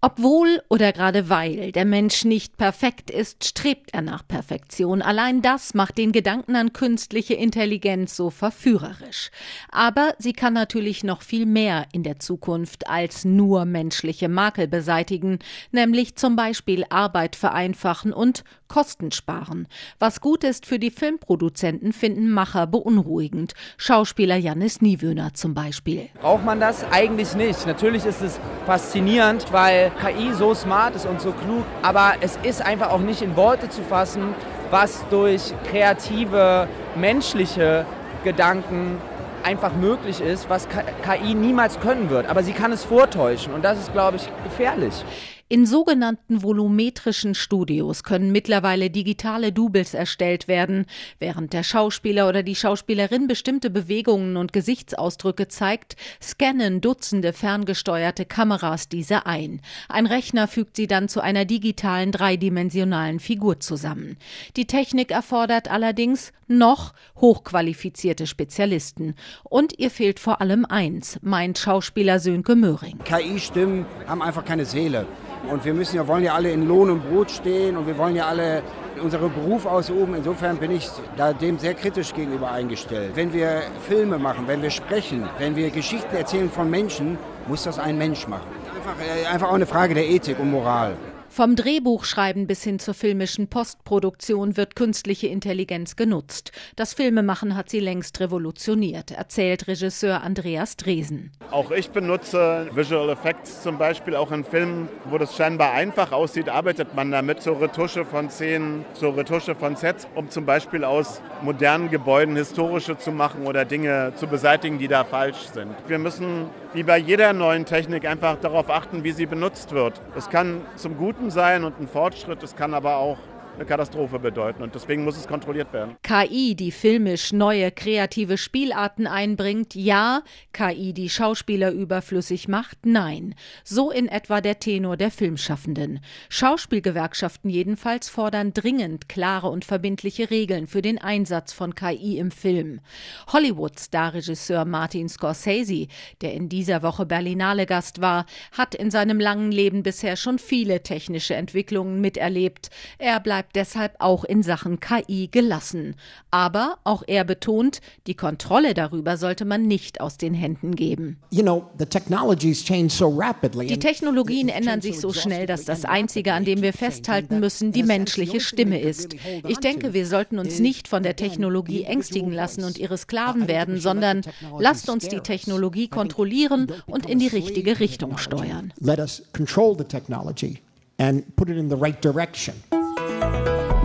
Obwohl oder gerade weil der Mensch nicht perfekt ist, strebt er nach Perfektion. Allein das macht den Gedanken an künstliche Intelligenz so verführerisch. Aber sie kann natürlich noch viel mehr in der Zukunft als nur menschliche Makel beseitigen, nämlich zum Beispiel Arbeit vereinfachen und Kosten sparen. Was gut ist für die Filmproduzenten, finden Macher beunruhigend. Schauspieler Janis Niewöhner zum Beispiel. Braucht man das eigentlich nicht? Natürlich ist es faszinierend, weil KI so smart ist und so klug, aber es ist einfach auch nicht in Worte zu fassen, was durch kreative, menschliche Gedanken einfach möglich ist, was KI niemals können wird. Aber sie kann es vortäuschen und das ist, glaube ich, gefährlich. In sogenannten volumetrischen Studios können mittlerweile digitale Doubles erstellt werden. Während der Schauspieler oder die Schauspielerin bestimmte Bewegungen und Gesichtsausdrücke zeigt, scannen Dutzende ferngesteuerte Kameras diese ein. Ein Rechner fügt sie dann zu einer digitalen dreidimensionalen Figur zusammen. Die Technik erfordert allerdings noch hochqualifizierte Spezialisten. Und ihr fehlt vor allem eins, meint Schauspieler Sönke Möhring. KI-Stimmen haben einfach keine Seele. Und wir müssen ja, wollen ja alle in Lohn und Brot stehen und wir wollen ja alle unseren Beruf ausüben. Insofern bin ich da dem sehr kritisch gegenüber eingestellt. Wenn wir Filme machen, wenn wir sprechen, wenn wir Geschichten erzählen von Menschen, muss das ein Mensch machen. Einfach, äh, einfach auch eine Frage der Ethik und Moral. Vom Drehbuchschreiben bis hin zur filmischen Postproduktion wird künstliche Intelligenz genutzt. Das Filmemachen hat sie längst revolutioniert, erzählt Regisseur Andreas Dresen. Auch ich benutze Visual Effects zum Beispiel auch in Filmen, wo das scheinbar einfach aussieht, arbeitet man damit zur Retusche von Szenen, zur Retusche von Sets, um zum Beispiel aus modernen Gebäuden historische zu machen oder Dinge zu beseitigen, die da falsch sind. Wir müssen wie bei jeder neuen Technik einfach darauf achten, wie sie benutzt wird. Es kann zum Guten sein und ein Fortschritt, es kann aber auch eine Katastrophe bedeuten und deswegen muss es kontrolliert werden. KI, die filmisch neue kreative Spielarten einbringt, ja. KI, die Schauspieler überflüssig macht, nein. So in etwa der Tenor der Filmschaffenden. Schauspielgewerkschaften jedenfalls fordern dringend klare und verbindliche Regeln für den Einsatz von KI im Film. Hollywood-Starregisseur Martin Scorsese, der in dieser Woche Berlinale Gast war, hat in seinem langen Leben bisher schon viele technische Entwicklungen miterlebt. Er bleibt bleibt deshalb auch in Sachen KI gelassen. Aber auch er betont, die Kontrolle darüber sollte man nicht aus den Händen geben. Die Technologien ändern sich so schnell, dass das Einzige, an dem wir festhalten müssen, die menschliche Stimme ist. Ich denke, wir sollten uns nicht von der Technologie ängstigen lassen und ihre Sklaven werden, sondern lasst uns die Technologie kontrollieren und in die richtige Richtung steuern. And put it in the right direction.